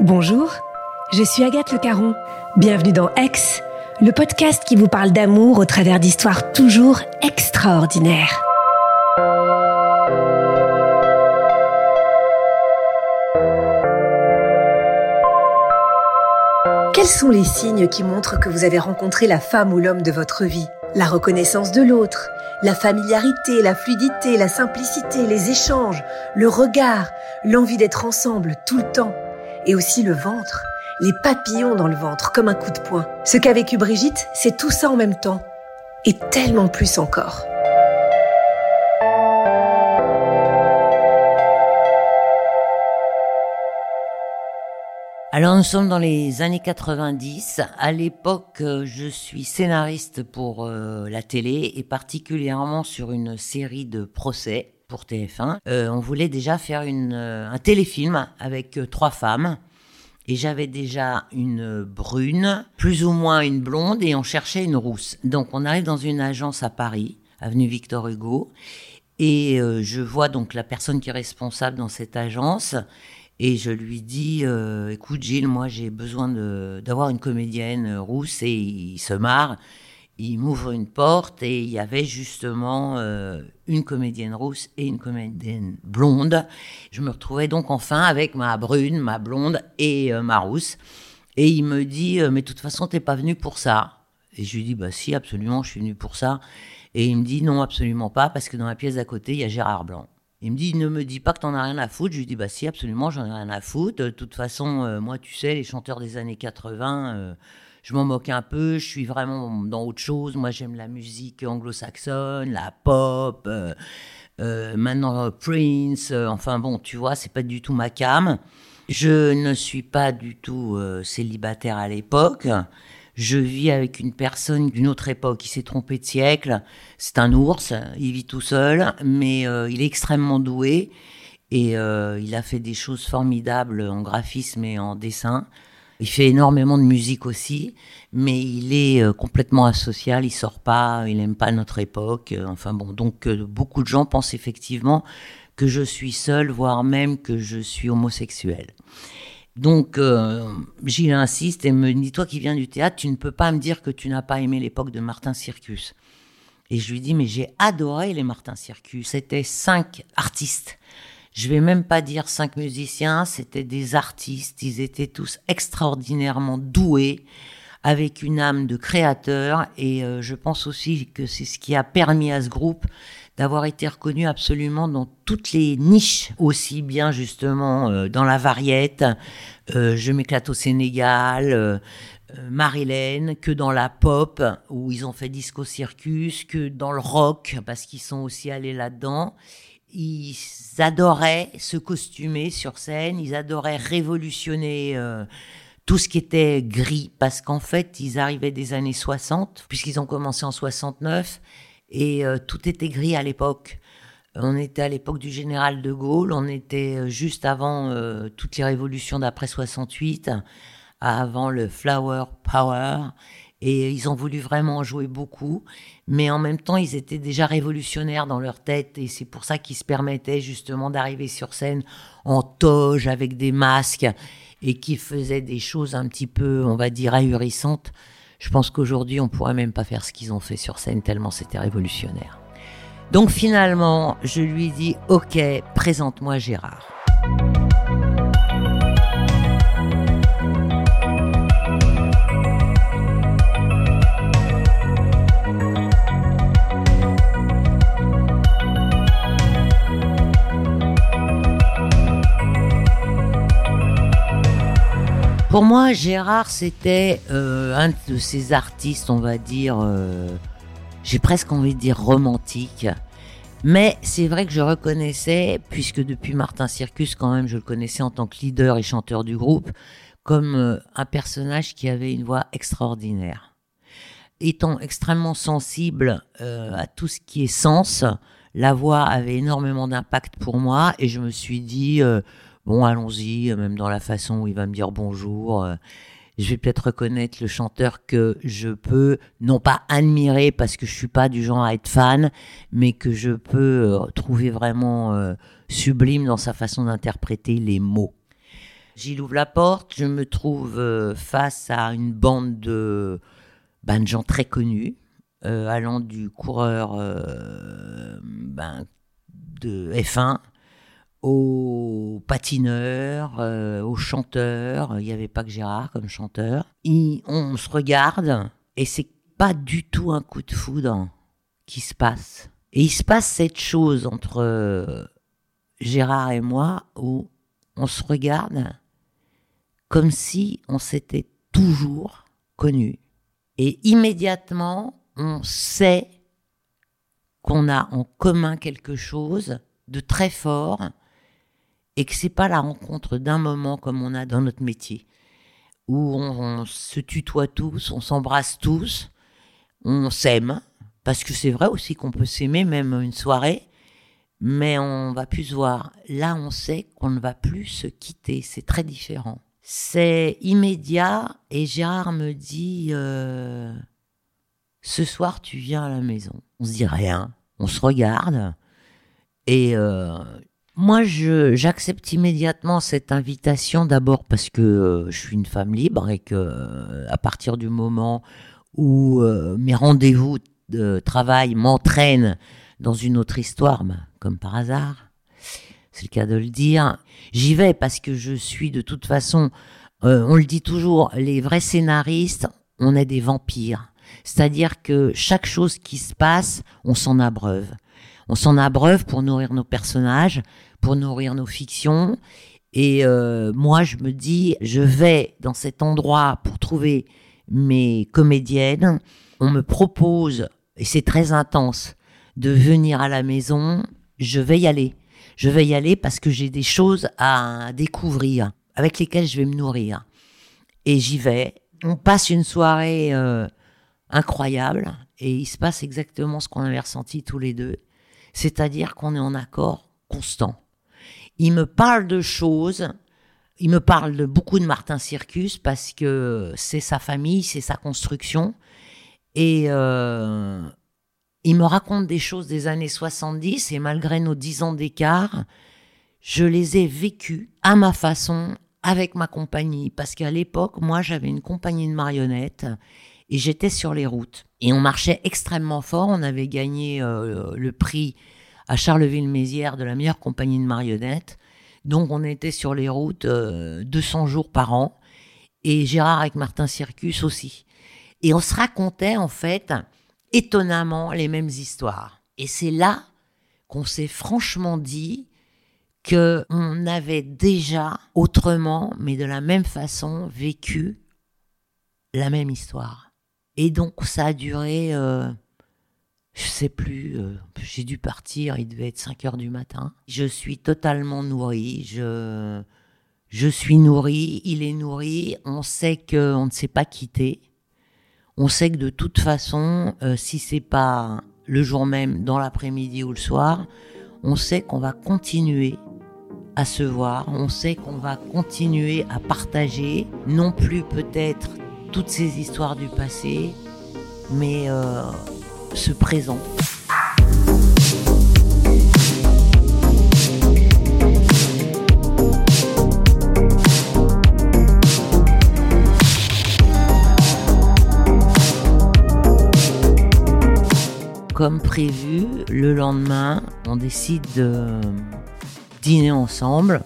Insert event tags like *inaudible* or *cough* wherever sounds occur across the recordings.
Bonjour, je suis Agathe Le Caron. Bienvenue dans Ex, le podcast qui vous parle d'amour au travers d'histoires toujours extraordinaires. Quels sont les signes qui montrent que vous avez rencontré la femme ou l'homme de votre vie? La reconnaissance de l'autre, la familiarité, la fluidité, la simplicité, les échanges, le regard, l'envie d'être ensemble tout le temps, et aussi le ventre, les papillons dans le ventre comme un coup de poing. Ce qu'a vécu Brigitte, c'est tout ça en même temps, et tellement plus encore. Alors nous sommes dans les années 90. À l'époque, euh, je suis scénariste pour euh, la télé et particulièrement sur une série de procès pour TF1. Euh, on voulait déjà faire une, un téléfilm avec trois femmes. Et j'avais déjà une brune, plus ou moins une blonde, et on cherchait une rousse. Donc on arrive dans une agence à Paris, avenue Victor Hugo, et je vois donc la personne qui est responsable dans cette agence, et je lui dis, euh, écoute Gilles, moi j'ai besoin d'avoir une comédienne euh, rousse, et il se marre. Il m'ouvre une porte et il y avait justement euh, une comédienne rousse et une comédienne blonde. Je me retrouvais donc enfin avec ma brune, ma blonde et ma rousse. Et il me dit, mais de toute façon, t'es pas venu pour ça. Et je lui dis, bah si, absolument, je suis venu pour ça. Et il me dit, non, absolument pas, parce que dans la pièce d'à côté, il y a Gérard Blanc. Il me dit, ne me dis pas que t'en as rien à foutre. Je lui dis, bah si, absolument, j'en ai rien à foutre. De toute façon, euh, moi, tu sais, les chanteurs des années 80, euh, je m'en moque un peu. Je suis vraiment dans autre chose. Moi, j'aime la musique anglo-saxonne, la pop. euh, maintenant, Prince. enfin bon, tu vois, c'est pas du tout ma cam. Je ne suis pas du tout célibataire à l'époque. Je vis avec une personne d'une autre époque qui s'est trompé de siècle. C'est un ours, il vit tout seul, mais euh, il est extrêmement doué et euh, il a fait des choses formidables en graphisme et en dessin. Il fait énormément de musique aussi, mais il est euh, complètement asocial, il sort pas, il aime pas notre époque. enfin bon, donc beaucoup de gens pensent effectivement que je suis seul, voire même que je suis homosexuel. Donc, euh, Gilles insiste et me dit, toi qui viens du théâtre, tu ne peux pas me dire que tu n'as pas aimé l'époque de Martin Circus. Et je lui dis, mais j'ai adoré les Martin Circus. C'était cinq artistes. Je vais même pas dire cinq musiciens, c'était des artistes. Ils étaient tous extraordinairement doués, avec une âme de créateur. Et euh, je pense aussi que c'est ce qui a permis à ce groupe d'avoir été reconnu absolument dans toutes les niches, aussi bien justement euh, dans la variette, euh, Je m'éclate au Sénégal, euh, Marilyn, que dans la pop, où ils ont fait Disco Circus, que dans le rock, parce qu'ils sont aussi allés là-dedans. Ils adoraient se costumer sur scène, ils adoraient révolutionner euh, tout ce qui était gris, parce qu'en fait, ils arrivaient des années 60, puisqu'ils ont commencé en 69, et euh, tout était gris à l'époque. On était à l'époque du général de Gaulle, on était euh, juste avant euh, toutes les révolutions d'après 68, avant le Flower Power, et ils ont voulu vraiment jouer beaucoup, mais en même temps, ils étaient déjà révolutionnaires dans leur tête, et c'est pour ça qu'ils se permettaient justement d'arriver sur scène en toge, avec des masques, et qui faisaient des choses un petit peu, on va dire, ahurissantes. Je pense qu'aujourd'hui, on pourrait même pas faire ce qu'ils ont fait sur scène, tellement c'était révolutionnaire. Donc finalement, je lui dis, ok, présente-moi Gérard. Pour moi, Gérard, c'était euh, un de ces artistes, on va dire, euh, j'ai presque envie de dire romantique. Mais c'est vrai que je reconnaissais, puisque depuis Martin Circus, quand même, je le connaissais en tant que leader et chanteur du groupe, comme euh, un personnage qui avait une voix extraordinaire. Étant extrêmement sensible à tout ce qui est sens, la voix avait énormément d'impact pour moi et je me suis dit, bon, allons-y, même dans la façon où il va me dire bonjour. Euh, je vais peut-être reconnaître le chanteur que je peux, non pas admirer parce que je suis pas du genre à être fan, mais que je peux euh, trouver vraiment euh, sublime dans sa façon d'interpréter les mots. J'y ouvre la porte, je me trouve face à une bande de, ben, gens très connus, allant du coureur ben, de F1 aux patineurs, euh, aux chanteurs. Il n'y avait pas que Gérard comme chanteur. on se regarde et c'est pas du tout un coup de foudre qui se passe. Et il se passe cette chose entre euh, Gérard et moi où on se regarde comme si on s'était toujours connus. Et immédiatement, on sait qu'on a en commun quelque chose de très fort et que c'est pas la rencontre d'un moment comme on a dans notre métier, où on, se tutoie tous, on s'embrasse tous, on s'aime, parce que c'est vrai aussi qu'on peut s'aimer même une soirée, mais on va plus se voir. Là, on sait qu'on ne va plus se quitter, c'est très différent. C'est immédiat et Gérard me dit euh, ce soir tu viens à la maison. On se dit rien, on se regarde et euh, moi, j'accepte immédiatement cette invitation d'abord parce que euh, je suis une femme libre et que euh, à partir du moment où euh, mes rendez-vous de travail m'entraînent dans une autre histoire, ben, comme par hasard, c'est le cas de le dire, j'y vais parce que je suis de toute façon, on le dit toujours, les vrais scénaristes, on est des vampires. C'est-à-dire que chaque chose qui se passe, on s'en abreuve. On s'en abreuve pour nourrir nos personnages, pour nourrir nos fictions. Et euh, moi, je me dis, je vais dans cet endroit pour trouver mes comédiennes. On me propose, et c'est très intense, de venir à la maison. Je vais y aller. Je vais y aller parce que j'ai des choses à découvrir, avec lesquelles je vais me nourrir. Et j'y vais. On passe une soirée euh, incroyable et il se passe exactement ce qu'on avait ressenti tous les deux. C'est-à-dire qu'on est en accord constant. Il me parle de choses, il me parle de beaucoup de Martin Circus parce que c'est sa famille, c'est sa construction. Et euh, il me raconte des choses des années 70 et malgré nos dix ans d'écart, je les ai vécues à ma façon avec ma compagnie. Parce qu'à l'époque, moi, j'avais une compagnie de marionnettes et j'étais sur les routes. Et on marchait extrêmement fort. On avait gagné euh, le prix à Charleville-Mézières de la meilleure compagnie de marionnettes. Donc on était sur les routes 200 euh, jours par an. Et Gérard avec Martin Circus aussi. Et on se racontait en fait étonnamment les mêmes histoires. Et c'est là qu'on s'est franchement dit que on avait déjà autrement, mais de la même façon, vécu la même histoire. Et donc ça a duré, euh, je sais plus, euh, j'ai dû partir, il devait être 5 heures du matin. Je suis totalement nourrie, je, Je suis nourrie, il est nourri, on sait qu'on ne s'est pas quitté. On sait que de toute façon, euh, si c'est pas le jour même, dans l'après-midi ou le soir, on sait qu'on va continuer à se voir, on sait qu'on va continuer à partager, non plus peut-être toutes ces histoires du passé, mais euh, ce présent. Comme prévu, le lendemain, on décide de dîner ensemble.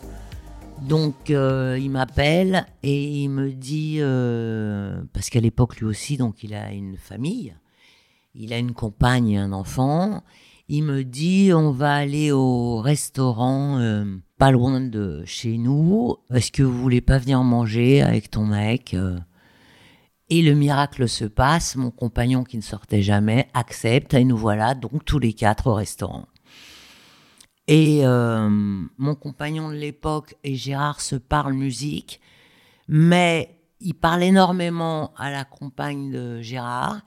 Donc euh, il m'appelle et il me dit, euh, parce qu'à l'époque lui aussi, donc il a une famille, il a une compagne et un enfant. Il me dit, on va aller au restaurant euh, pas loin de chez nous. Est-ce que vous voulez pas venir manger avec ton mec et le miracle se passe, mon compagnon qui ne sortait jamais accepte et nous voilà donc tous les quatre au restaurant. Et euh, mon compagnon de l'époque et Gérard se parlent musique, mais il parle énormément à la compagne de Gérard.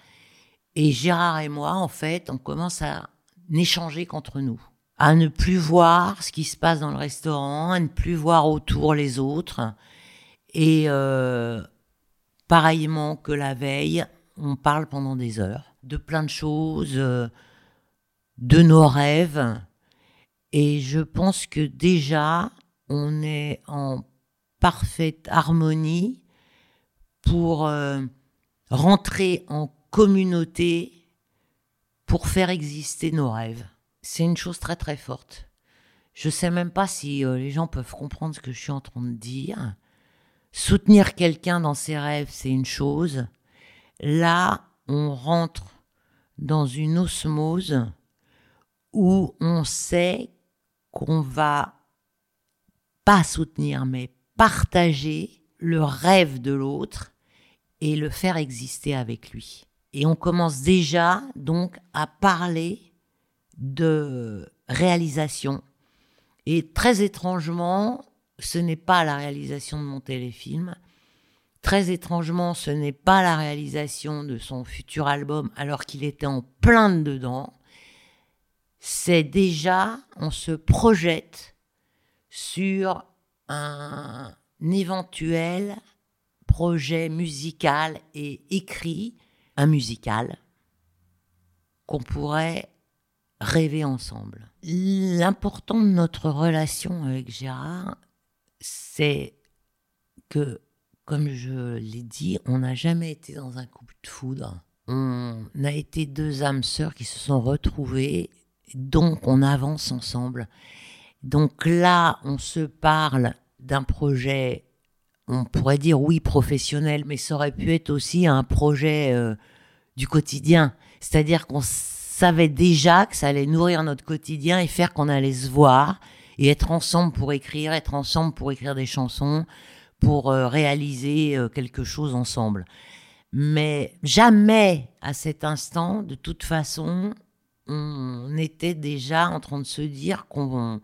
Et Gérard et moi, en fait, on commence à n'échanger qu'entre nous, à ne plus voir ce qui se passe dans le restaurant, à ne plus voir autour les autres. Et euh, pareillement que la veille, on parle pendant des heures de plein de choses, euh, de nos rêves. Et je pense que déjà, on est en parfaite harmonie pour euh, rentrer en communauté pour faire exister nos rêves. C'est une chose très très forte. Je sais même pas si euh, les gens peuvent comprendre ce que je suis en train de dire. Soutenir quelqu'un dans ses rêves, c'est une chose. Là, on rentre dans une osmose où on sait qu'on va pas soutenir, mais partager le rêve de l'autre et le faire exister avec lui. Et on commence déjà donc à parler de réalisation. Et très étrangement, ce n'est pas la réalisation de mon téléfilm. Très étrangement, ce n'est pas la réalisation de son futur album alors qu'il était en plein dedans. C'est déjà, on se projette sur un éventuel projet musical et écrit, un musical, qu'on pourrait rêver ensemble. L'important de notre relation avec Gérard, c'est que, comme je l'ai dit, on n'a jamais été dans un coup de foudre. On a été deux âmes sœurs qui se sont retrouvées, donc on avance ensemble. Donc là, on se parle d'un projet, on pourrait dire oui professionnel, mais ça aurait pu être aussi un projet euh, du quotidien. C'est-à-dire qu'on savait déjà que ça allait nourrir notre quotidien et faire qu'on allait se voir et être ensemble pour écrire, être ensemble pour écrire des chansons, pour euh, réaliser euh, quelque chose ensemble. Mais jamais à cet instant, de toute façon, on était déjà en train de se dire qu'on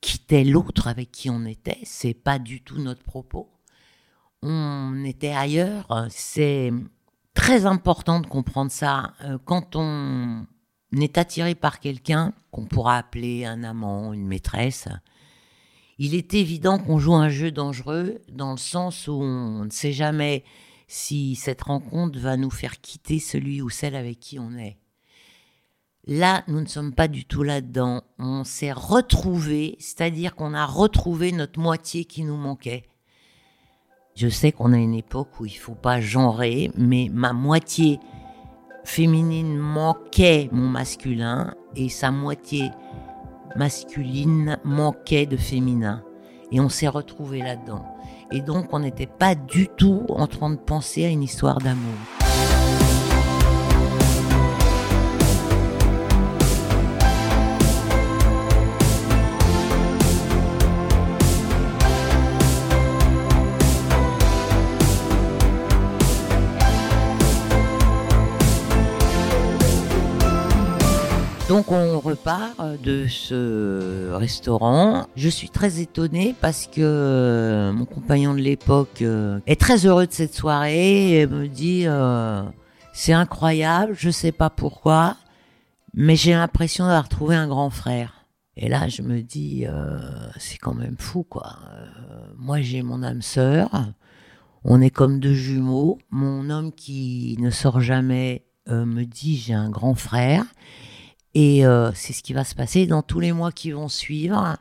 quittait l'autre avec qui on était. C'est pas du tout notre propos. On était ailleurs. C'est très important de comprendre ça. Euh, quand on est attiré par quelqu'un qu'on pourra appeler un amant, une maîtresse, il est évident qu'on joue un jeu dangereux dans le sens où on ne sait jamais si cette rencontre va nous faire quitter celui ou celle avec qui on est. Là, nous ne sommes pas du tout là-dedans. On s'est retrouvé, c'est-à-dire qu'on a retrouvé notre moitié qui nous manquait. Je sais qu'on a une époque où il faut pas genrer, mais ma moitié féminine manquait mon masculin et sa moitié masculine manquait de féminin. Et on s'est retrouvé là-dedans. Et donc on n'était pas du tout en train de penser à une histoire d'amour. Donc on repart de ce restaurant. Je suis très étonnée parce que euh, mon compagnon de l'époque euh, est très heureux de cette soirée et me dit euh, c'est incroyable, je sais pas pourquoi, mais j'ai l'impression d'avoir trouvé un grand frère. Et là je me dis c'est quand même fou quoi. moi j'ai mon âme sœur, on est comme deux jumeaux. Mon homme qui ne sort jamais me dit j'ai un grand frère. Et euh, c'est ce qui va se passer dans tous les mois qui vont suivre.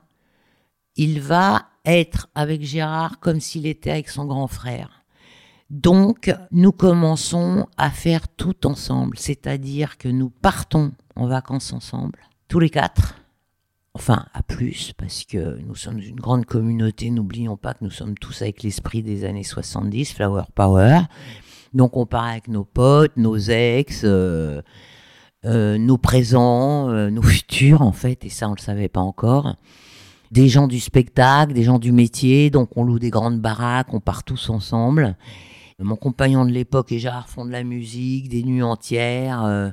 Il va être avec Gérard comme s'il était avec son grand frère. Donc, nous commençons à faire tout ensemble, c'est-à-dire que nous partons en vacances ensemble, tous les quatre, enfin à plus, parce que nous sommes une grande communauté, n'oublions pas que nous sommes tous avec l'esprit des années 70, Flower Power. Donc on part avec nos potes, nos ex, euh, nos présents, euh, nos *laughs* futurs en fait, et ça on le savait pas encore. Des gens du spectacle, des gens du métier, donc on loue des grandes baraques, on part tous ensemble. Mon compagnon de l'époque et Gérard font de la musique, des nuits entières. Euh,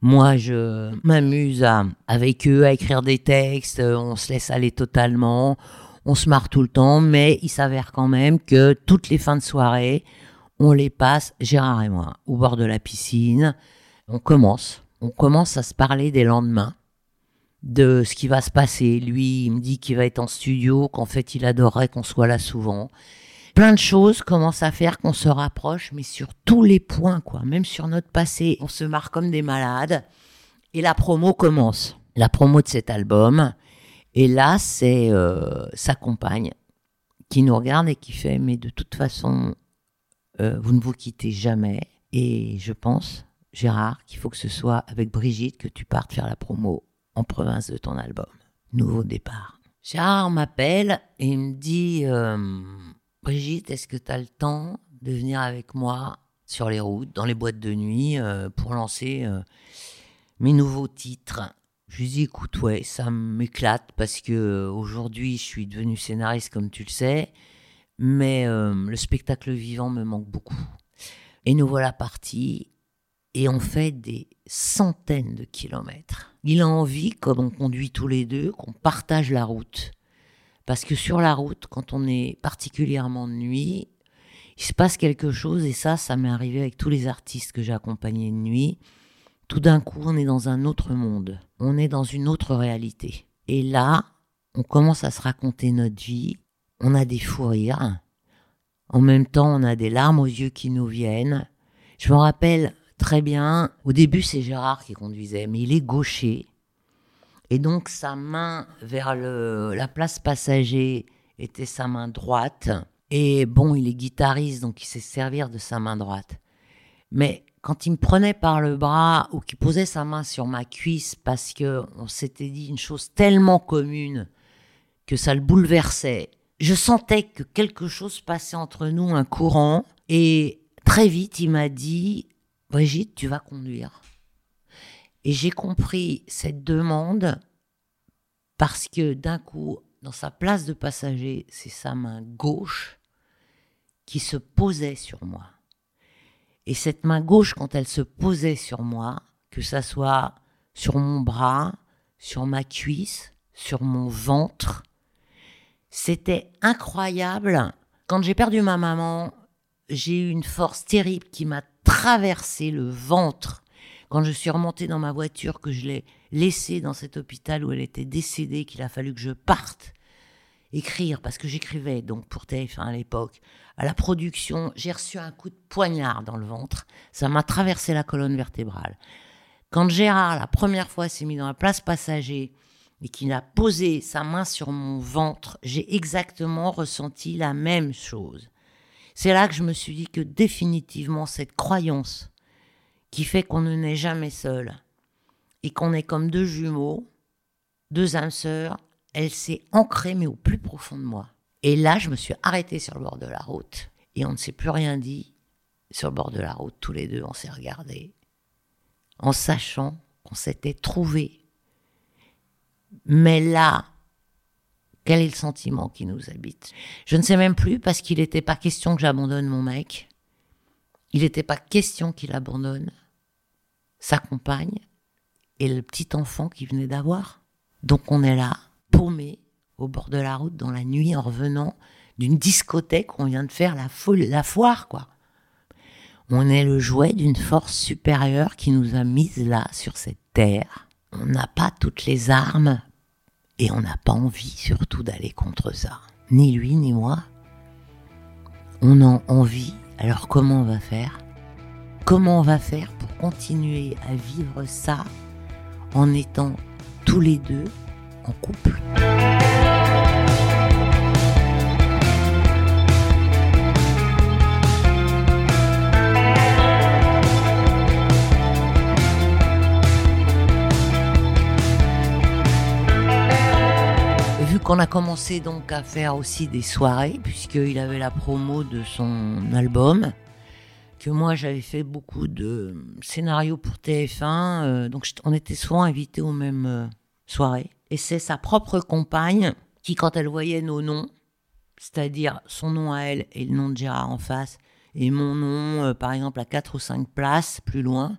moi, je m'amuse avec eux à écrire des textes, on se laisse aller totalement, on se marre tout le temps, mais il s'avère quand même que toutes les fins de soirée, on les passe, Gérard et moi, au bord de la piscine. On commence on commence à se parler des lendemains, de ce qui va se passer. Lui, il me dit qu'il va être en studio, qu'en fait, il adorerait qu'on soit là souvent. Plein de choses commencent à faire qu'on se rapproche, mais sur tous les points, quoi. Même sur notre passé, on se marre comme des malades. Et la promo commence. La promo de cet album. Et là, c'est euh, sa compagne qui nous regarde et qui fait, mais de toute façon, euh, vous ne vous quittez jamais. Et je pense Gérard, qu'il faut que ce soit avec Brigitte que tu partes faire la promo en province de ton album. Nouveau départ. Gérard m'appelle et me dit euh, Brigitte, est-ce que tu as le temps de venir avec moi sur les routes, dans les boîtes de nuit, euh, pour lancer euh, mes nouveaux titres? Je lui dis écoute ouais ça m'éclate parce que aujourd'hui je suis devenu scénariste comme tu le sais mais le spectacle vivant me manque beaucoup et nous voilà partis et on fait des centaines de kilomètres. Il a envie, comme on conduit tous les deux, qu'on partage la route. Parce que sur la route, quand on est particulièrement de nuit, il se passe quelque chose, et ça, ça m'est arrivé avec tous les artistes que j'ai accompagnés de nuit. Tout d'un coup, on est dans un autre monde, on est dans une autre réalité. Et là, on commence à se raconter notre vie, on a des fous rires, en même temps, on a des larmes aux yeux qui nous viennent. Je me rappelle très bien. Au début, c'est Gérard qui conduisait, mais il est gaucher. Et donc, sa main vers le, la place passager était sa main droite. Et bon, il est guitariste, donc il sait servir de sa main droite. Mais quand il me prenait par le bras ou qu'il posait sa main sur ma cuisse parce que on s'était dit une chose tellement commune que ça le bouleversait, je sentais que quelque chose passait entre nous, un courant. Et très vite, il m'a dit Brigitte, tu vas conduire. Et j'ai compris cette demande parce que d'un coup, dans sa place de passager, c'est sa main gauche qui se posait sur moi. Et cette main gauche, quand elle se posait sur moi, que ça soit sur mon bras, sur ma cuisse, sur mon ventre, c'était incroyable. Quand j'ai perdu ma maman, j'ai eu une force terrible qui m'a traversé le ventre quand je suis remontée dans ma voiture, que je l'ai laissée dans cet hôpital où elle était décédée, qu'il a fallu que je parte écrire, parce que j'écrivais donc pour TF1 à l'époque, à la production, j'ai reçu un coup de poignard dans le ventre, ça m'a traversé la colonne vertébrale. Quand Gérard, la première fois, s'est mis dans la place passager et qu'il a posé sa main sur mon ventre, j'ai exactement ressenti la même chose. C'est là que je me suis dit que définitivement cette croyance qui fait qu'on ne naît jamais seul et qu'on est comme deux jumeaux, deux âmes sœurs, elle s'est ancrée mais au plus profond de moi. Et là, je me suis arrêtée sur le bord de la route et on ne s'est plus rien dit. Sur le bord de la route, tous les deux, on s'est regardés en sachant qu'on s'était trouvés. Mais là, quel est le sentiment qui nous habite? Je ne sais même plus parce qu'il n'était pas question que j'abandonne mon mec. Il n'était pas question qu'il abandonne sa compagne. et le petit enfant qui venait d'avoir. Donc on est là, paumé, au bord de la route, dans la nuit, en revenant d'une discothèque où on vient de faire la, foule, la foire, quoi. On est le jouet d'une force supérieure qui nous a mis là, sur cette terre. On n'a pas toutes les armes et on n'a pas envie surtout d'aller contre ça. Ni lui, ni moi. On a envie, alors comment on va faire? Comment on va faire pour continuer à vivre ça en étant tous les deux en couple? Vu qu'on a commencé donc à faire aussi des soirées, puisqu'il avait la promo de son album, que moi j'avais fait beaucoup de scénarios pour TF1, euh, donc on était souvent invités aux mêmes euh, soirées. Et c'est sa propre compagne qui, quand elle voyait nos noms, c'est-à-dire son nom à elle et le nom de Gérard en face, et mon nom, euh, par exemple, à quatre ou cinq places plus loin,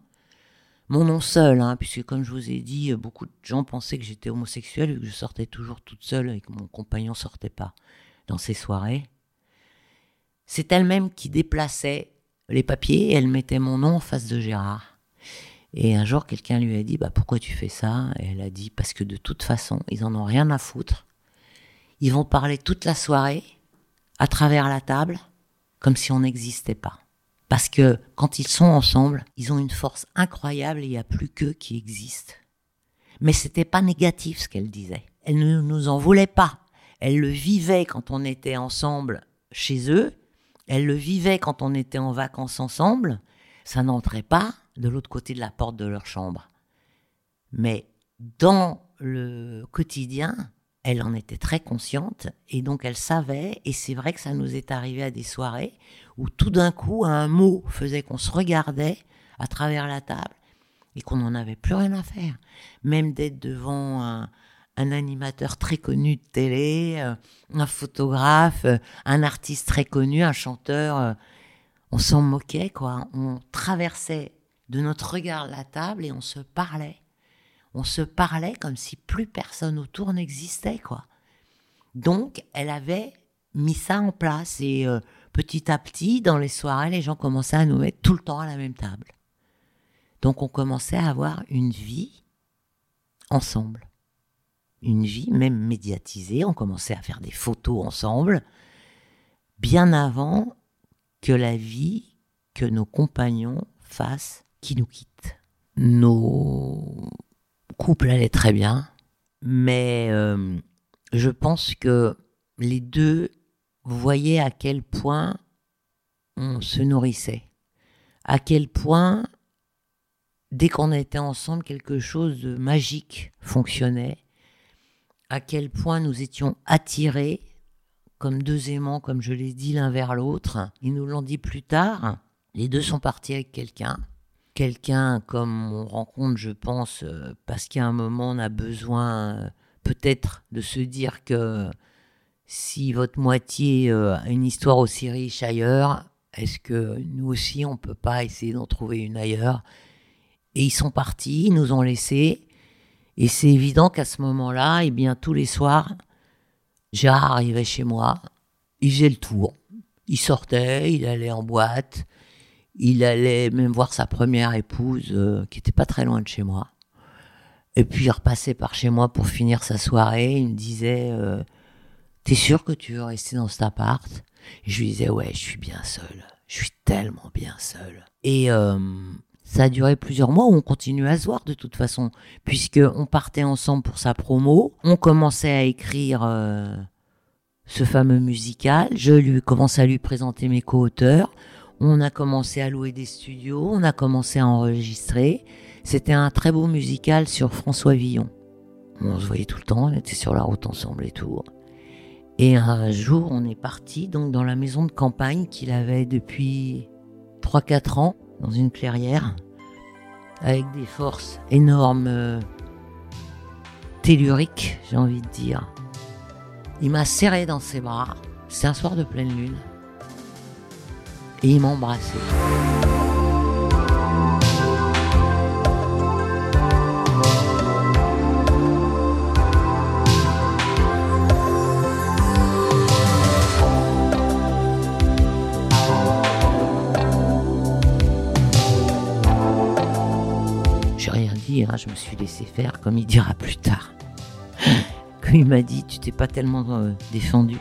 mon nom seul, hein, puisque comme je vous ai dit, beaucoup de gens pensaient que j'étais homosexuelle, que je sortais toujours toute seule et que mon compagnon sortait pas dans ces soirées. C'est elle-même qui déplaçait les papiers et elle mettait mon nom en face de Gérard. Et un jour, quelqu'un lui a dit bah, Pourquoi tu fais ça? Et elle a dit Parce que de toute façon, ils en ont rien à foutre. Ils vont parler toute la soirée, à travers la table, comme si on n'existait pas. Parce que quand ils sont ensemble, ils ont une force incroyable et il n'y a plus qu'eux qui existent. Mais c'était pas négatif ce qu'elle disait. Elle ne nous en voulait pas. Elle le vivait quand on était ensemble chez eux. Elle le vivait quand on était en vacances ensemble. Ça n'entrait pas de l'autre côté de la porte de leur chambre. Mais dans le quotidien, elle en était très consciente et donc elle savait, et c'est vrai que ça nous est arrivé à des soirées où tout d'un coup un mot faisait qu'on se regardait à travers la table et qu'on n'en avait plus rien à faire. Même d'être devant un, animateur très connu de télé, euh, un photographe, euh, un artiste très connu, un chanteur, euh, on s'en moquait quoi. On traversait de notre regard la table et on se parlait on se parlait comme si plus personne autour n'existait, quoi. Donc, elle avait mis ça en place et euh, petit à petit, dans les soirées, les gens commençaient à nous mettre tout le temps à la même table. Donc, on commençait à avoir une vie ensemble. Une vie même médiatisée. On commençait à faire des photos ensemble, bien avant que la vie que nos compagnons fassent qui nous quittent. Nos couple allait très bien, mais euh, je pense que les deux voyaient à quel point on se nourrissait, à quel point, dès qu'on était ensemble, quelque chose de magique fonctionnait, à quel point nous étions attirés comme deux aimants, comme je l'ai dit l'un vers l'autre. Ils nous l'ont dit plus tard. Les deux sont partis avec quelqu'un quelqu'un comme on rencontre, je pense, euh, parce qu'à un moment on a besoin euh, peut-être de se dire que si votre moitié euh, a une histoire aussi riche ailleurs, est-ce que nous aussi on peut pas essayer d'en trouver une ailleurs? Et ils sont partis, ils nous ont laissés, et c'est évident qu'à ce moment-là, eh bien tous les soirs, Gérard arrivait chez moi, il faisait le tour, il sortait, il allait en boîte, il allait même voir sa première épouse, euh, qui était pas très loin de chez moi. Et puis il repassait par chez moi pour finir sa soirée. Il me disait euh, T'es sûr que tu veux rester dans cet appart? Je lui disais Ouais, je suis bien seul. Je suis tellement bien seul. Et euh, ça a duré plusieurs mois où on continuait à se voir de toute façon, puisque on partait ensemble pour sa promo. On commençait à écrire ce fameux musical. Je lui commençais à lui présenter mes co-auteurs. On a commencé à louer des studios, on a commencé à enregistrer. C'était un très beau musical sur François Villon. On se voyait tout le temps, on était sur la route ensemble et tout. Et un jour, on est parti donc dans la maison de campagne qu'il avait depuis 3-4 ans, dans une clairière, avec des forces énormes, euh, telluriques, j'ai envie de dire. Il m'a serré dans ses bras. C'est un soir de pleine lune et il m'embrasser. J'ai rien dit, hein, je me suis laissé faire comme il dira plus tard. *laughs* Comme il m'a dit, tu t'es pas tellement euh, défendu.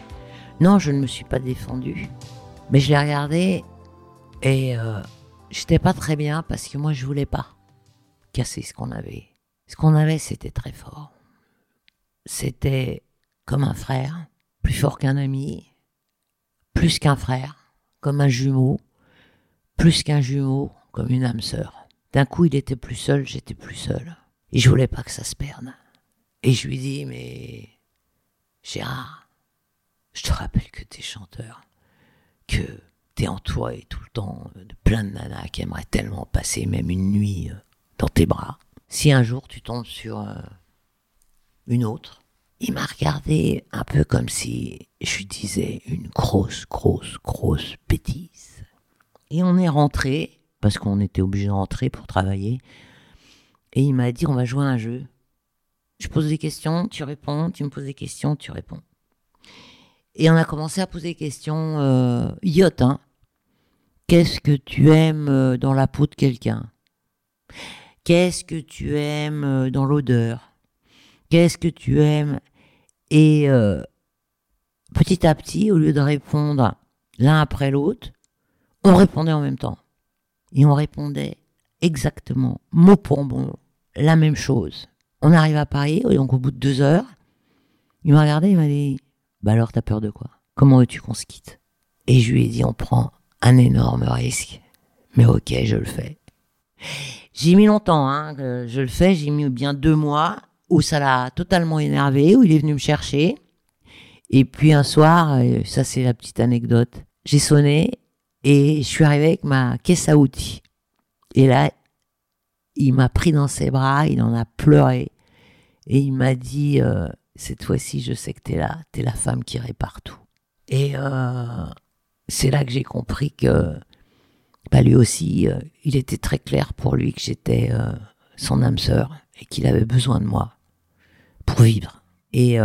Non, je ne me suis pas défendu. Mais je l'ai regardé et euh, j'étais pas très bien parce que moi je voulais pas casser ce qu'on avait. Ce qu'on avait, c'était très fort. C'était comme un frère, plus fort qu'un ami, plus qu'un frère, comme un jumeau, plus qu'un jumeau, comme une âme sœur. D'un coup, il était plus seul, j'étais plus seul. Et je voulais pas que ça se perde. Et je lui dis, mais Gérard, je te rappelle que t'es chanteur, que t'es entouré tout le temps de plein de nanas qui aimeraient tellement passer même une nuit euh, dans tes bras. Si un jour tu tombes sur euh, une autre, il m'a regardé un peu comme si je lui disais une grosse, grosse, grosse bêtise. Et on est rentré, parce qu'on était obligé de rentrer pour travailler, et il m'a dit on va jouer à un jeu. Je pose des questions, tu réponds, tu me poses des questions, tu réponds. Et on a commencé à poser des questions euh. Hein. Qu'est-ce que tu aimes euh, dans la peau de quelqu'un? Qu'est-ce que tu aimes euh, dans l'odeur? Qu'est-ce que tu aimes? Et euh, petit à petit, au lieu de répondre l'un après l'autre, on répondait en même temps. Et on répondait exactement, mot pour mot, la même chose. On arrive à Paris, donc au bout de deux heures, il m'a regardé, il m'a dit, bah alors t'as peur de quoi? Comment veux-tu qu'on se quitte? Et je lui ai dit, on prend un énorme risque. Mais ok, je le fais. J'ai mis longtemps, hein, je le fais, j'ai mis bien deux mois où ça l'a totalement énervé, où il est venu me chercher. Et puis un soir, euh, ça c'est la petite anecdote, j'ai sonné et je suis arrivé avec ma caisse à outils. Et là, il m'a pris dans ses bras, il en a pleuré. Et il m'a dit, euh, cette fois-ci, je sais que t'es là, t'es la femme qui répare tout. Et euh, c'est là que j'ai compris que bah, lui aussi, euh, il était très clair pour lui que j'étais euh, son âme sœur et qu'il avait besoin de moi pour vivre. Et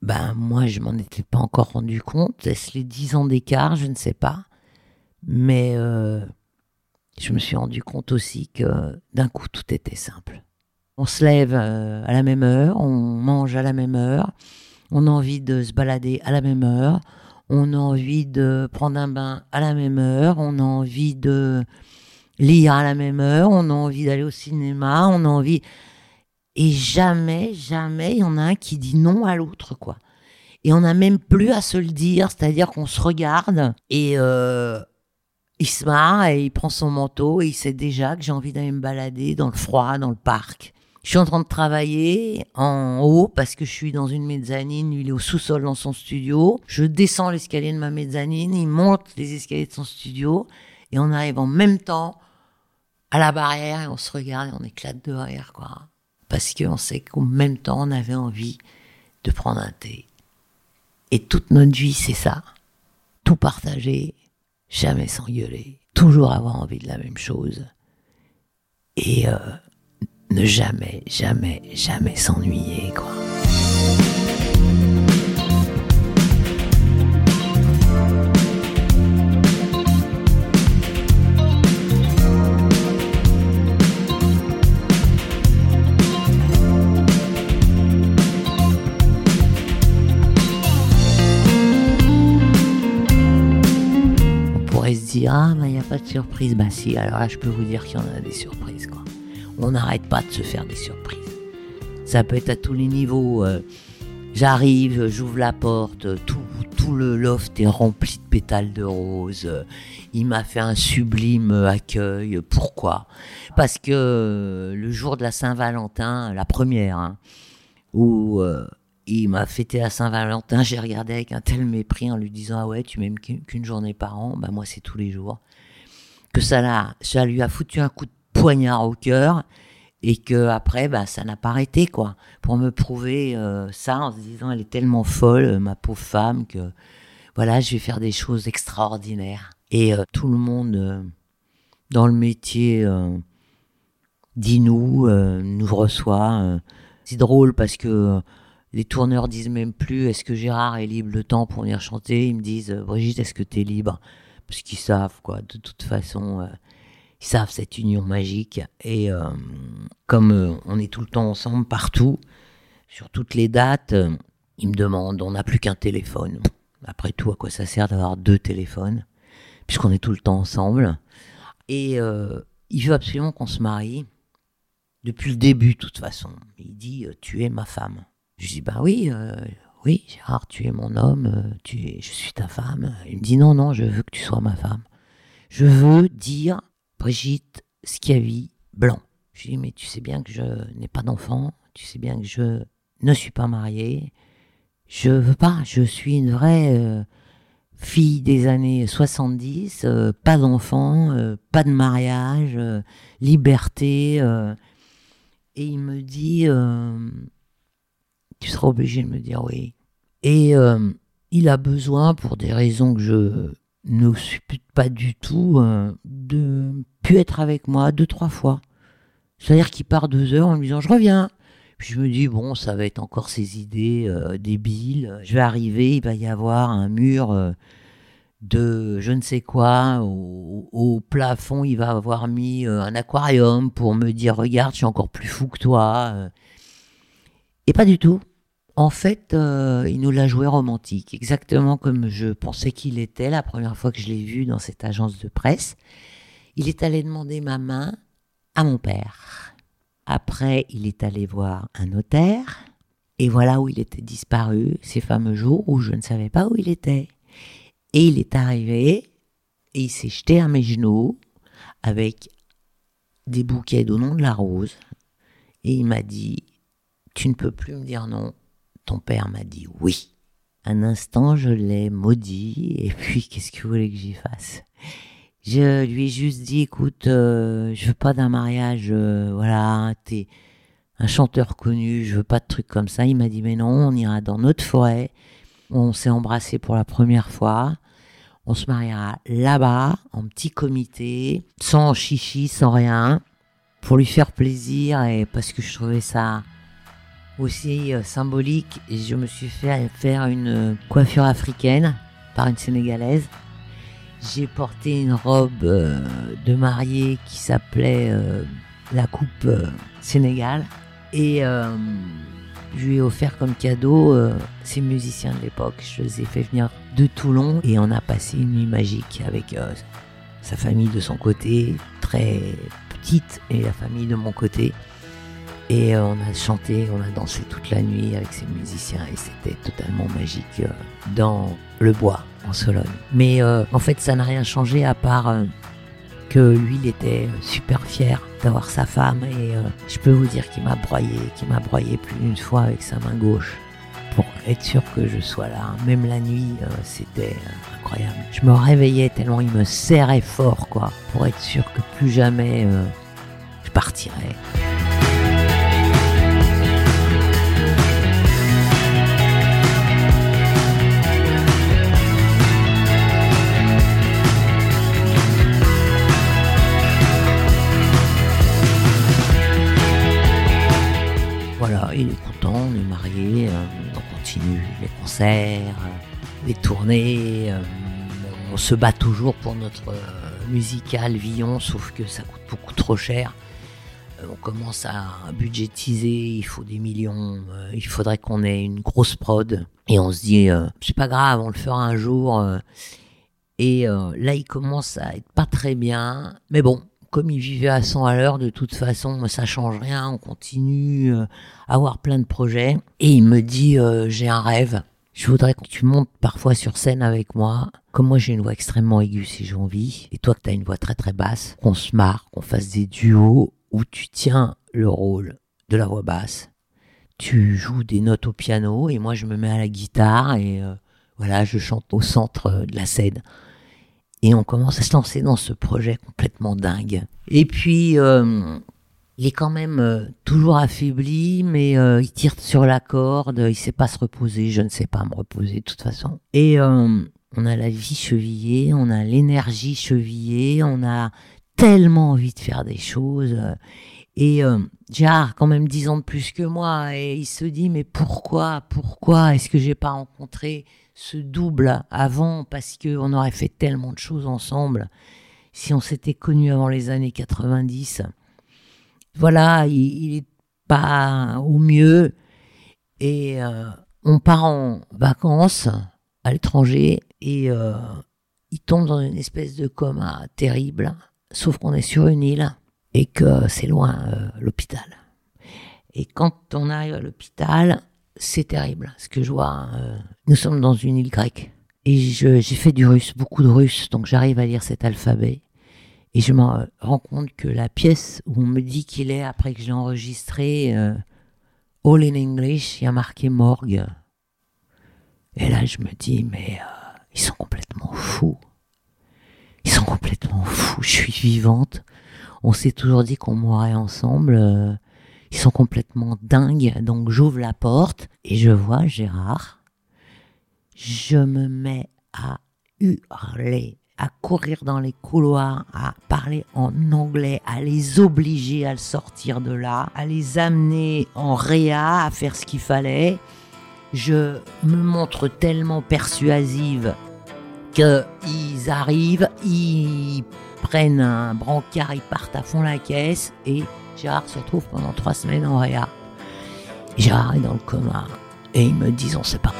ben moi, je m'en étais pas encore rendu compte. Est-ce les dix ans d'écart, je ne sais pas. Mais je me suis rendu compte aussi que d'un coup, tout était simple. On se lève euh, à la même heure, on mange à la même heure, on a envie de se balader à la même heure, on a envie de prendre un bain à la même heure, on a envie de lire à la même heure, on a envie d'aller au cinéma, on a envie... Et jamais, jamais, il y en a un qui dit non à l'autre, quoi. Et on n'a même plus à se le dire, c'est-à-dire qu'on se regarde et euh, il se marre et il prend son manteau et il sait déjà que j'ai envie d'aller me balader dans le froid, dans le parc. Je suis en train de travailler en haut parce que je suis dans une mezzanine, lui il est au sous-sol dans son studio. Je descends l'escalier de ma mezzanine, il monte les escaliers de son studio et on arrive en même temps à la barrière et on se regarde et on éclate de rire quoi. Parce qu'on sait qu'au même temps on avait envie de prendre un thé. Et toute notre vie c'est ça. Tout partager, jamais s'engueuler, toujours avoir envie de la même chose. Et euh, ne jamais, jamais, jamais s'ennuyer, quoi. On pourrait se dire, ah, il n'y a pas de surprise. Bah si, alors là, je peux vous dire qu'il y en a des surprises, quoi. On n'arrête pas de se faire des surprises. Ça peut être à tous les niveaux. euh, J'arrive, j'ouvre la porte, tout, le loft est rempli de pétales de rose. euh, Il m'a fait un sublime accueil. Pourquoi? Parce que euh, le jour de la Saint-Valentin, la première, hein, où il m'a fêté à Saint-Valentin, j'ai regardé avec un tel mépris en lui disant Ah ouais, tu m'aimes qu'une journée par an? Bah moi, c'est tous les jours. Que ça, l'a, ça lui a foutu un coup de poignard au cœur et que après bah ça n'a pas arrêté quoi. Pour me prouver euh, ça en se disant elle est tellement folle ma pauvre femme que voilà je vais faire des choses extraordinaires. Et euh, tout le monde euh, dans le métier dit nous nous reçoit c'est drôle parce que les tourneurs disent même plus est-ce que Gérard est libre le temps pour venir chanter? Ils me disent Brigitte est-ce que tu es libre? Parce qu'ils savent quoi de toute façon ils savent cette union magique. Et euh, comme euh, on est tout le temps ensemble, partout, sur toutes les dates, euh, ils me demandent, on n'a plus qu'un téléphone. Après tout, à quoi ça sert d'avoir deux téléphones Puisqu'on est tout le temps ensemble. Et il veut absolument qu'on se marie. Depuis le début, de toute façon. Il dit, tu es ma femme. Je dis, bah oui, oui, Gérard, tu es mon homme, tu es, je suis ta femme. Il me dit, non, non, je veux que tu sois ma femme. Je veux dire Brigitte Schiavi Blanc. Je lui dis, mais tu sais bien que je n'ai pas d'enfant, tu sais bien que je ne suis pas mariée. Je veux pas, je suis une vraie euh, fille des années 70, euh, pas d'enfant, euh, pas de mariage, liberté. et il me dit, tu seras obligé de me dire oui. Et il a besoin, pour des raisons que je ne suppute pas du tout euh, de pu être avec moi deux, trois fois. C'est-à-dire qu'il part deux heures en me disant je reviens. Puis je me dis bon, ça va être encore ces idées euh, débiles. Je vais arriver, il va y avoir un mur euh, de je ne sais quoi au, au, plafond. Il va avoir mis un aquarium pour me dire regarde, je suis encore plus fou que toi. Et pas du tout. En fait, euh, il nous l'a joué romantique, exactement comme je pensais qu'il était la première fois que je l'ai vu dans cette agence de presse. Il est allé demander ma main à mon père. Après, il est allé voir un notaire. Et voilà où il était disparu, ces fameux jours où je ne savais pas où il était. Et il est arrivé et il s'est jeté à mes genoux avec des bouquets au nom de la rose. Et il m'a dit, tu ne peux plus me dire non, ton père m'a dit oui. Un instant, je l'ai maudit, et puis qu'est-ce que vous voulez que j'y fasse? Je lui ai juste dit, écoute, euh, je veux pas d'un mariage, euh, voilà, t'es un chanteur connu, je veux pas de trucs comme ça. Il m'a dit, mais non, on ira dans notre forêt. On s'est embrassé pour la première fois. On se mariera là-bas, en petit comité, sans chichi, sans rien, pour lui faire plaisir et parce que je trouvais ça aussi euh, symbolique. Je me suis fait faire une euh, coiffure africaine par une Sénégalaise. J'ai porté une robe euh, de mariée qui s'appelait la coupe Sénégal. Et je lui ai offert comme cadeau ces musiciens de l'époque. Je les ai fait venir de Toulon et on a passé une nuit magique avec sa famille de son côté, très petite, et la famille de mon côté. Et euh, on a chanté, on a dansé toute la nuit avec ces musiciens et c'était totalement magique euh, dans le bois en Sologne. Mais euh, en fait, ça n'a rien changé à part que lui, il était super fier d'avoir sa femme et je peux vous dire qu'il m'a broyé, qu'il m'a broyé plus d'une fois avec sa main gauche pour être sûr que je sois là. Même la nuit, c'était incroyable. Je me réveillais tellement il me serrait fort, quoi, pour être sûr que plus jamais je partirais. Il est content, on est mariés, euh, on continue les concerts, euh, les tournées, euh, on se bat toujours pour notre musical Villon, sauf que ça coûte beaucoup trop cher. On commence à budgétiser, il faut des millions, il faudrait qu'on ait une grosse prod. Et on se dit, c'est pas grave, on le fera un jour. Et là, il commence à être pas très bien. Mais bon, comme il vivait à 100 à l'heure, de toute façon, ça change rien, on continue euh, à avoir plein de projets. Et il me dit, euh, j'ai un rêve, je voudrais que tu montes parfois sur scène avec moi. Comme moi, j'ai une voix extrêmement aiguë si j'ai envie, et toi que tu as une voix très très basse, qu'on se marre, qu'on fasse des duos où tu tiens le rôle de la voix basse. Tu joues des notes au piano, et moi je me mets à la guitare, et euh, voilà, je chante au centre de la scène. Et on commence à se lancer dans ce projet complètement dingue. Et puis, euh, il est quand même euh, toujours affaibli, mais euh, il tire sur la corde, il sait pas se reposer, je ne sais pas me reposer de toute façon. Et on a la vie chevillée, on a l'énergie chevillée, on a tellement envie de faire des choses. Et euh, quand même dix ans de plus que moi, et il se dit mais pourquoi, pourquoi est-ce que j'ai pas rencontré ce double avant? Parce qu'on aurait fait tellement de choses ensemble. si on s'était connu avant les années 90. Voilà, il, est pas au mieux et euh, on part en vacances à l'étranger et euh, il tombe dans une espèce de coma terrible, sauf qu'on est sur une île et que c'est loin euh, l'hôpital. Et quand on arrive à l'hôpital, c'est terrible. Ce que je vois, nous sommes dans une île grecque et j'ai fait du russe, beaucoup de russe, donc j'arrive à lire cet alphabet. Et je me rends compte que la pièce où on me dit qu'il est, après que j'ai enregistré euh, All in English, il y a marqué morgue. Et là, je me dis, mais euh, ils sont complètement fous. Ils sont complètement fous. Je suis vivante. On s'est toujours dit qu'on mourrait ensemble. Euh, ils sont complètement dingues. Donc j'ouvre la porte et je vois Gérard je me mets à hurler, à courir dans les couloirs, à parler en anglais, à les obliger à sortir de là, à les amener en réa, à faire ce qu'il fallait. Je me montre tellement persuasive qu'ils arrivent, ils prennent un brancard, ils partent à fond la caisse et Gérard se retrouve pendant trois semaines en réa. Gérard est dans le coma et ils me disent on sait pas.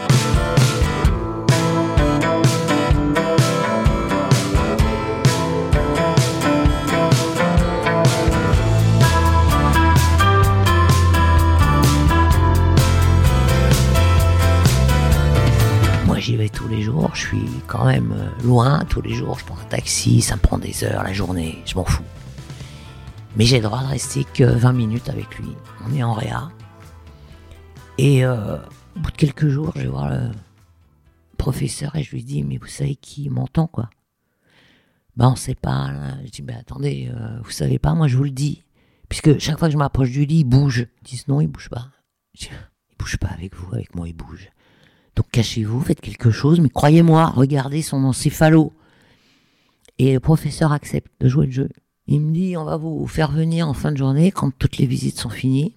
Tous les jours, je prends un taxi, ça me prend des heures la journée, je m'en fous. Mais j'ai le droit de rester que 20 minutes avec lui. On est en réa. Et euh, au bout de quelques jours, je vais voir le professeur et je lui dis, mais vous savez qui m'entend quoi? Ben on sait pas. Je dis, ben attendez, euh, vous savez pas, moi je vous le dis. Puisque chaque fois que je m'approche du lit, il bouge. Ils disent non, il bouge pas. Il bouge pas avec vous, avec moi il bouge. Donc cachez-vous, faites quelque chose, mais croyez-moi, regardez son encéphalo. Et le professeur accepte de jouer le jeu. Il me dit, on va vous faire venir en fin de journée, quand toutes les visites sont finies,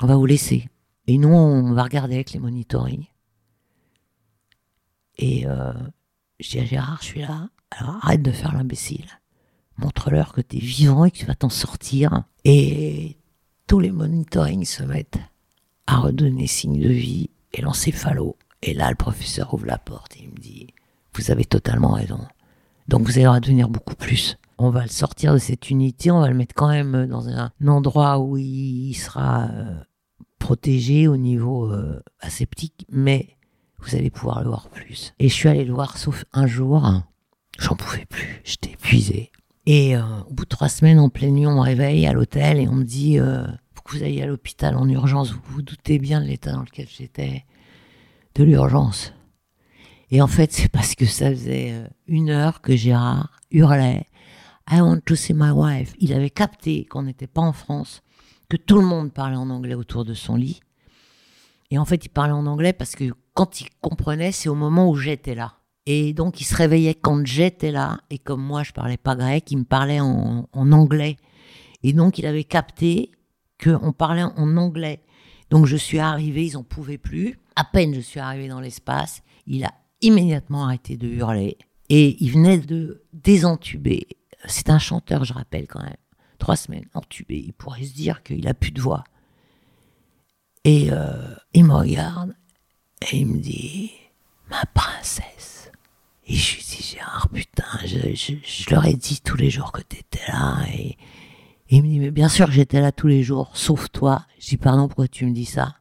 on va vous laisser. Et nous, on va regarder avec les monitoring. Et euh, je dis à Gérard, je suis là, alors arrête de faire l'imbécile. Montre-leur que tu es vivant et que tu vas t'en sortir. Et tous les monitorings se mettent à redonner signe de vie et l'encéphalo et là, le professeur ouvre la porte et il me dit, vous avez totalement raison. Donc vous allez devenir beaucoup plus. On va le sortir de cette unité, on va le mettre quand même dans un endroit où il sera euh, protégé au niveau euh, aseptique, mais vous allez pouvoir le voir plus. Et je suis allé le voir sauf un jour, j'en pouvais plus, j'étais épuisé. Et euh, au bout de trois semaines, en pleine nuit, on me réveille à l'hôtel et on me dit, faut que vous ayez à l'hôpital en urgence, vous vous doutez bien de l'état dans lequel j'étais de l'urgence. Et en fait, c'est parce que ça faisait euh, une heure que Gérard hurlait I want to see my wife. Il avait capté qu'on n'était pas en France, que tout le monde parlait en anglais autour de son lit. Et en fait, il parlait en anglais parce que quand il comprenait, c'est au moment où j'étais là. Et donc, il se réveillait quand j'étais là. Et comme moi, je parlais pas grec, il me parlait en, anglais. Et donc, il avait capté qu'on parlait en anglais. Donc, je suis arrivée, ils en pouvaient plus. À peine je suis arrivé dans l'espace, il a immédiatement arrêté de hurler et il venait de désentuber. C'est un chanteur, je rappelle quand même. Trois semaines entubé, il pourrait se dire qu'il a plus de voix. Et euh, il me regarde et il me dit Ma princesse. Et je lui dis Gérard, putain, je, je, leur ai dit tous les jours que tu étais là. Et, et, il me dit Mais bien sûr que j'étais là tous les jours, sauf toi. Je dis Pardon, pourquoi tu me dis ça?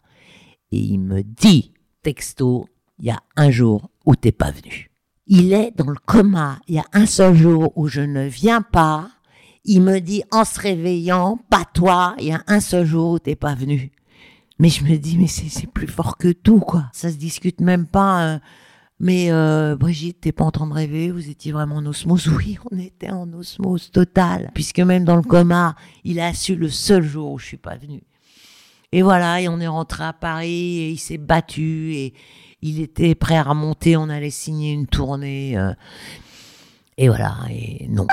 Et il me dit, texto, il y a un jour où t'es pas venu. Il est dans le coma. Il y a un seul jour où je ne viens pas. Il me dit en se réveillant, pas toi. Il y a un seul jour où t'es pas venu. Mais je me dis, mais c'est plus fort que tout, quoi. Ça se discute même pas. Euh, mais euh, Brigitte, t'es pas en train de rêver, vous étiez vraiment en osmose. Oui, on était en osmose totale. Puisque même dans le coma, il a su le seul jour où je suis pas venu. Et voilà, et on est rentré à Paris et il s'est battu et il était prêt à remonter, on allait signer une tournée. Euh, et voilà, et non.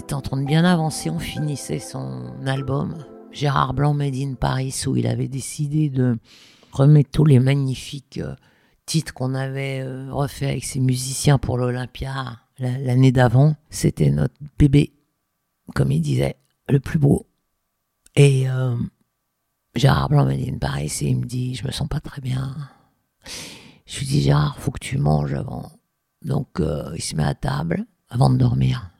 était en train de bien avancer, on finissait son album Gérard Blanc Made in Paris où il avait décidé de remettre tous les magnifiques euh, titres qu'on avait euh, refait avec ses musiciens pour l'Olympia l'année d'avant. C'était notre bébé, comme il disait, le plus beau. Et euh, Gérard Blanc in Paris et il me dit je me sens pas très bien. Je lui dis Gérard, faut que tu manges avant. Donc il se met à table avant de dormir.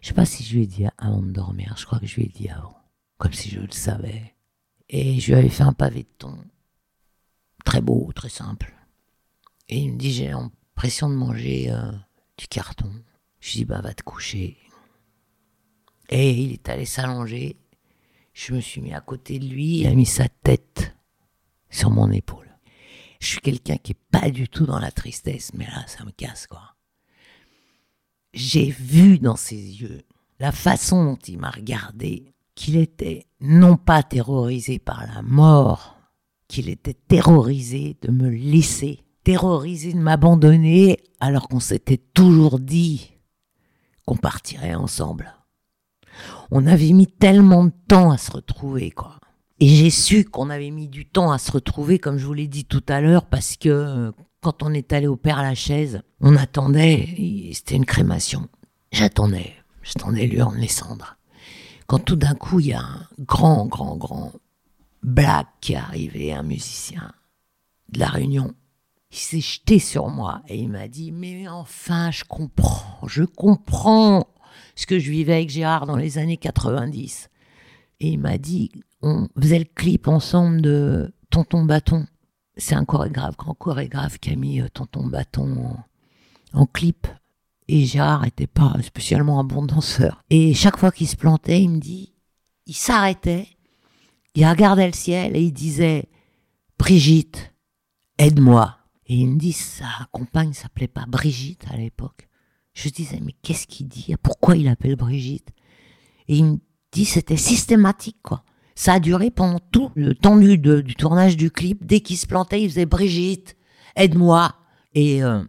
Je sais pas si je lui ai dit avant de dormir, je crois que je lui ai dit avant comme si je le savais. Et je lui avais fait un pavé de thon. Très beau, très simple. Et il me dit, j'ai l'impression de manger euh, du carton. Je dis, bah va te coucher. Et il est allé s'allonger. Je me suis mis à côté de lui. Il a mis sa tête sur mon épaule. Je suis quelqu'un qui est pas du tout dans la tristesse, mais là, ça me casse, quoi. J'ai vu dans ses yeux la façon dont il m'a regardé qu'il était non pas terrorisé par la mort, qu'il était terrorisé de me laisser, terrorisé de m'abandonner alors qu'on s'était toujours dit qu'on partirait ensemble. On avait mis tellement de temps à se retrouver, quoi. Et j'ai su qu'on avait mis du temps à se retrouver, comme je vous l'ai dit tout à l'heure, parce que euh, quand on est allé au Père Lachaise, on attendait, c'était une crémation. J'attendais, j'attendais l'urne les cendres quand tout d'un coup il y a un grand, grand, grand black qui est arrivé, un musicien de la Réunion. Il s'est jeté sur moi et il m'a dit Mais enfin, je comprends, je comprends ce que je vivais avec Gérard dans les années 90. Et il m'a dit On faisait le clip ensemble de Tonton Bâton. C'est un chorégraphe, grand chorégraphe qui a mis euh, Tonton Bâton en clip et Gérard était pas spécialement un bon danseur. Et chaque fois qu'il se plantait, il me dit, il s'arrêtait, il regardait le ciel et il disait, Brigitte, aide-moi. Et il me dit, sa compagne s'appelait pas Brigitte à l'époque. Je disais, mais qu'est-ce qu'il dit? Pourquoi il appelle Brigitte Et il me dit, c'était systématique, quoi. Ça a duré pendant tout le temps du, du tournage du clip. Dès qu'il se plantait, il faisait Brigitte, aide-moi. Et euh,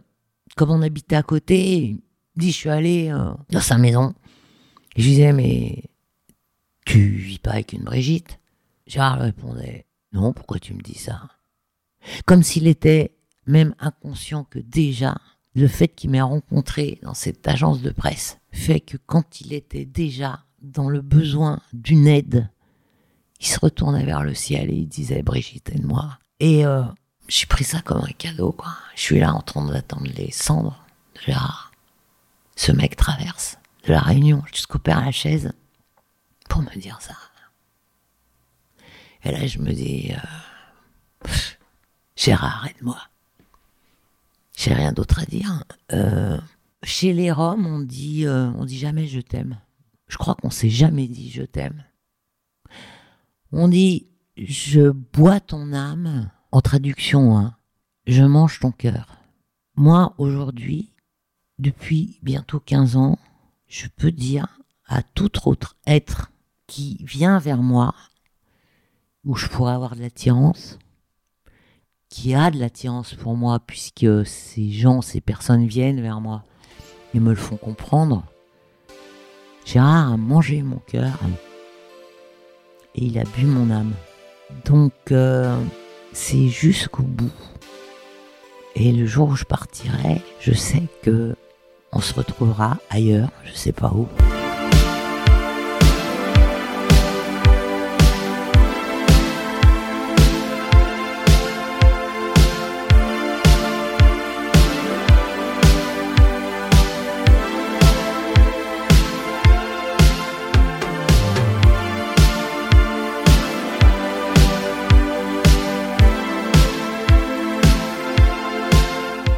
comme on habitait à côté, dit, je suis allé euh, dans sa maison. Et je disais, mais tu vis pas avec une Brigitte? Gérard répondait, non, pourquoi tu me dis ça? Comme s'il était même inconscient que déjà, le fait qu'il m'ait rencontré dans cette agence de presse fait que quand il était déjà dans le besoin d'une aide, il se retournait vers le ciel et il disait Brigitte, aide-moi. Et euh, j'ai pris ça comme un cadeau, quoi. Je suis là en train d'attendre les cendres de Gérard ce mec traverse de la Réunion jusqu'au Père Lachaise pour me dire ça. Et là, je me dis, euh, Gérard, aide-moi. J'ai rien d'autre à dire. Euh, chez les Roms, on dit, euh, on dit jamais je t'aime. Je crois qu'on s'est jamais dit je t'aime. On dit je bois ton âme. En traduction, hein, je mange ton cœur. Moi, aujourd'hui, depuis bientôt 15 ans, je peux dire à tout autre être qui vient vers moi, où je pourrais avoir de l'attirance, qui a de l'attirance pour moi, puisque ces gens, ces personnes viennent vers moi et me le font comprendre. Gérard a mangé mon cœur et il a bu mon âme. Donc euh, c'est jusqu'au bout. Et le jour où je partirai, je sais que on se retrouvera ailleurs, je sais pas où.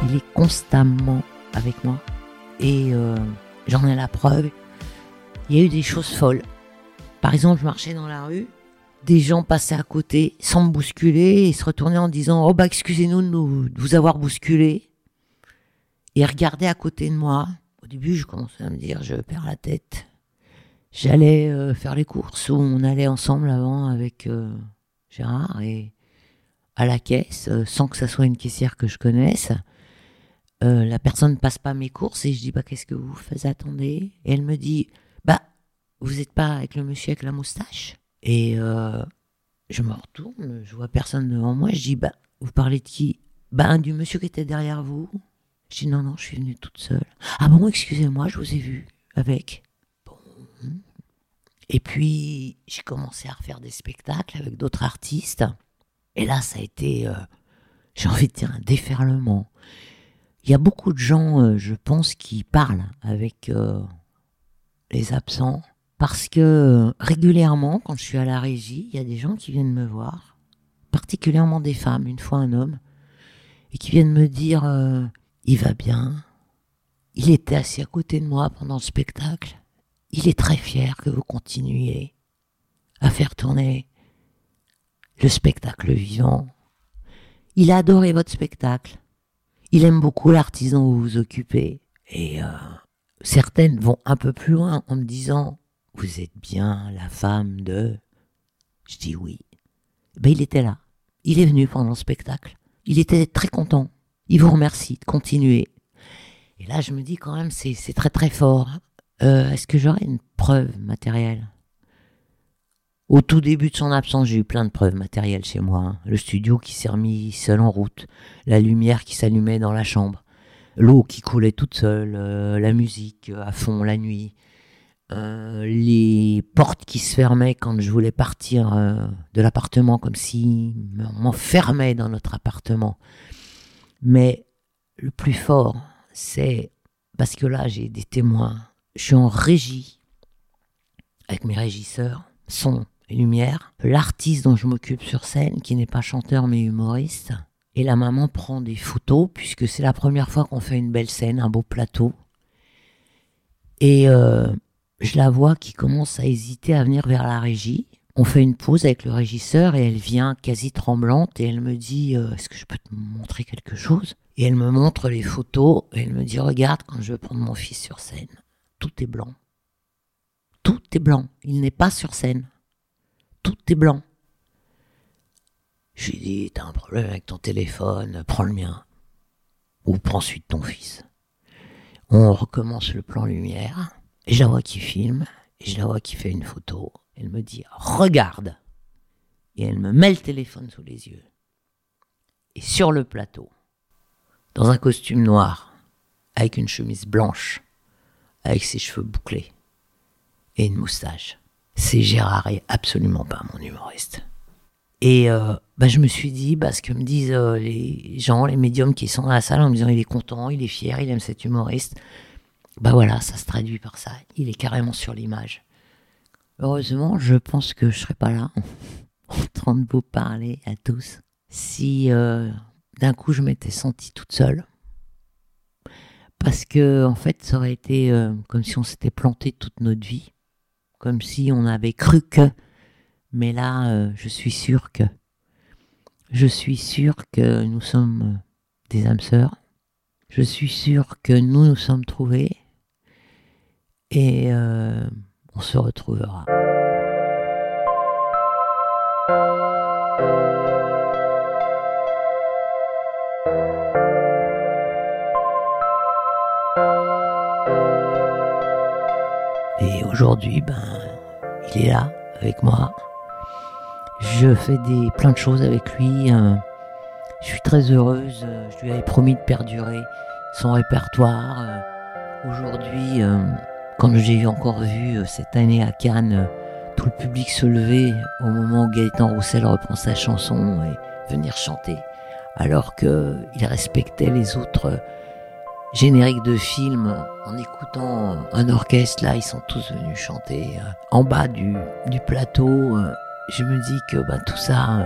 Il est constamment avec moi. Et euh, j'en ai la preuve. Il y a eu des choses folles. Par exemple, je marchais dans la rue, des gens passaient à côté sans me bousculer et se retournaient en disant Oh bah excusez-nous de, vous avoir bousculé. Et regardaient à côté de moi. Au début, je commençais à me dire Je perds la tête. J'allais euh, faire les courses où on allait ensemble avant avec euh, Gérard et à la caisse, sans que ça soit une caissière que je connaisse. Euh, la personne ne passe pas mes courses et je dis bah qu'est-ce que vous faites attendez et elle me dit Bah, vous n'êtes pas avec le monsieur avec la moustache? Et euh, je me retourne, je vois personne devant moi. Je dis Bah, vous parlez de qui? Bah, du monsieur qui était derrière vous. Je dis Non, non, je suis venue toute seule. Ah bon, excusez-moi, je vous ai vu avec. Bon. Et puis, j'ai commencé à refaire des spectacles avec d'autres artistes. Et là, ça a été, euh, j'ai envie de dire, un déferlement. Il y a beaucoup de gens, euh, je pense, qui parlent avec euh, les absents. Parce que euh, régulièrement, quand je suis à la régie, il y a des gens qui viennent me voir, particulièrement des femmes, une fois un homme, et qui viennent me dire il va bien, il était assis à côté de moi pendant le spectacle, il est très fier que vous continuiez à faire tourner le spectacle vivant. Il a adoré votre spectacle. Il aime beaucoup l'artisan où vous vous occupez. Et euh, certaines vont un peu plus loin en me disant Vous êtes bien la femme de? Je dis oui. Ben, il était là. Il est venu pendant le spectacle. Il était très content. Il vous remercie de continuer. Et là, je me dis quand même, c'est très très fort. Euh, Est-ce que j'aurais une preuve matérielle? Au tout début de son absence, j'ai eu plein de preuves matérielles chez moi. hein. Le studio qui s'est remis seul en route, la lumière qui s'allumait dans la chambre, l'eau qui coulait toute seule, euh, la musique euh, à fond la nuit, euh, les portes qui se fermaient quand je voulais partir de l'appartement, comme si on m'enfermait dans notre appartement. Mais le plus fort, c'est parce que là, j'ai des témoins. Je suis en régie avec mes régisseurs, son lumière. L'artiste dont je m'occupe sur scène, qui n'est pas chanteur mais humoriste. Et la maman prend des photos, puisque c'est la première fois qu'on fait une belle scène, un beau plateau. Et euh, je la vois qui commence à hésiter à venir vers la régie. On fait une pause avec le régisseur et elle vient quasi tremblante et elle me dit euh, Est-ce que je peux te montrer quelque chose? Et elle me montre les photos et elle me dit Regarde, quand je veux prendre mon fils sur scène, tout est blanc. Tout est blanc. Il n'est pas sur scène. Tout est blanc. Je lui dis T'as un problème avec ton téléphone, prends le mien. Ou prends celui de ton fils. On recommence le plan lumière. Et je la vois qui filme. Et je la vois qui fait une photo. Elle me dit Regarde Et elle me met le téléphone sous les yeux. Et sur le plateau, dans un costume noir, avec une chemise blanche, avec ses cheveux bouclés et une moustache, c'est Gérard et absolument pas mon humoriste. Et euh, bah, je me suis dit, bah, ce que me disent euh, les gens, les médiums qui sont dans la salle en me disant il est content, il est fier, il aime cet humoriste, bah voilà, ça se traduit par ça. Il est carrément sur l'image. Heureusement, je pense que je serais pas là *laughs* en train de vous parler à tous si euh, d'un coup je m'étais sentie toute seule. Parce que en fait, ça aurait été euh, comme si on s'était planté toute notre vie, comme si on avait cru que. Mais là, euh, je suis sûre que. Je suis sûre que nous sommes euh, des âmes sœurs. Je suis sûre que nous nous sommes trouvés. Et euh, on se retrouvera. Et aujourd'hui, ben, il est là avec moi. Je fais des plein de choses avec lui. euh, je suis très heureuse. euh, Je lui avais promis de perdurer son répertoire. euh. Aujourd'hui, euh, quand j'ai encore vu cette année à Cannes, tout le public se lever au moment où Gaëtan Roussel reprend sa chanson et venir chanter, alors que il respectait les autres génériques de films en écoutant un orchestre. Là, ils sont tous venus chanter euh, en bas du, du plateau. euh, je me dis que bah, tout ça, euh,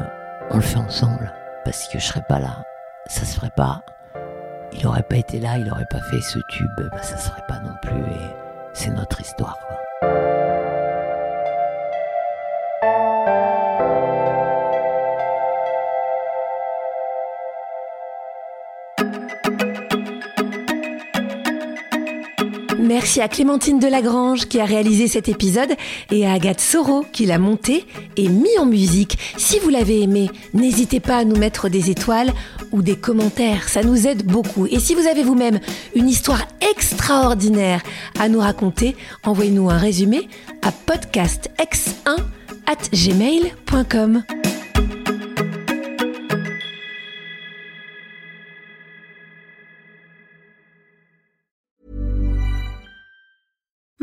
on le fait ensemble parce que je serais pas là, ça se ferait pas. Il aurait pas été là, il aurait pas fait ce tube, bah, ça se ferait pas non plus et c'est notre histoire. Quoi. Merci à Clémentine Delagrange qui a réalisé cet épisode et à Agathe Soro qui l'a monté et mis en musique. Si vous l'avez aimé, n'hésitez pas à nous mettre des étoiles ou des commentaires, ça nous aide beaucoup. Et si vous avez vous-même une histoire extraordinaire à nous raconter, envoyez-nous un résumé à podcastx1 at gmail.com.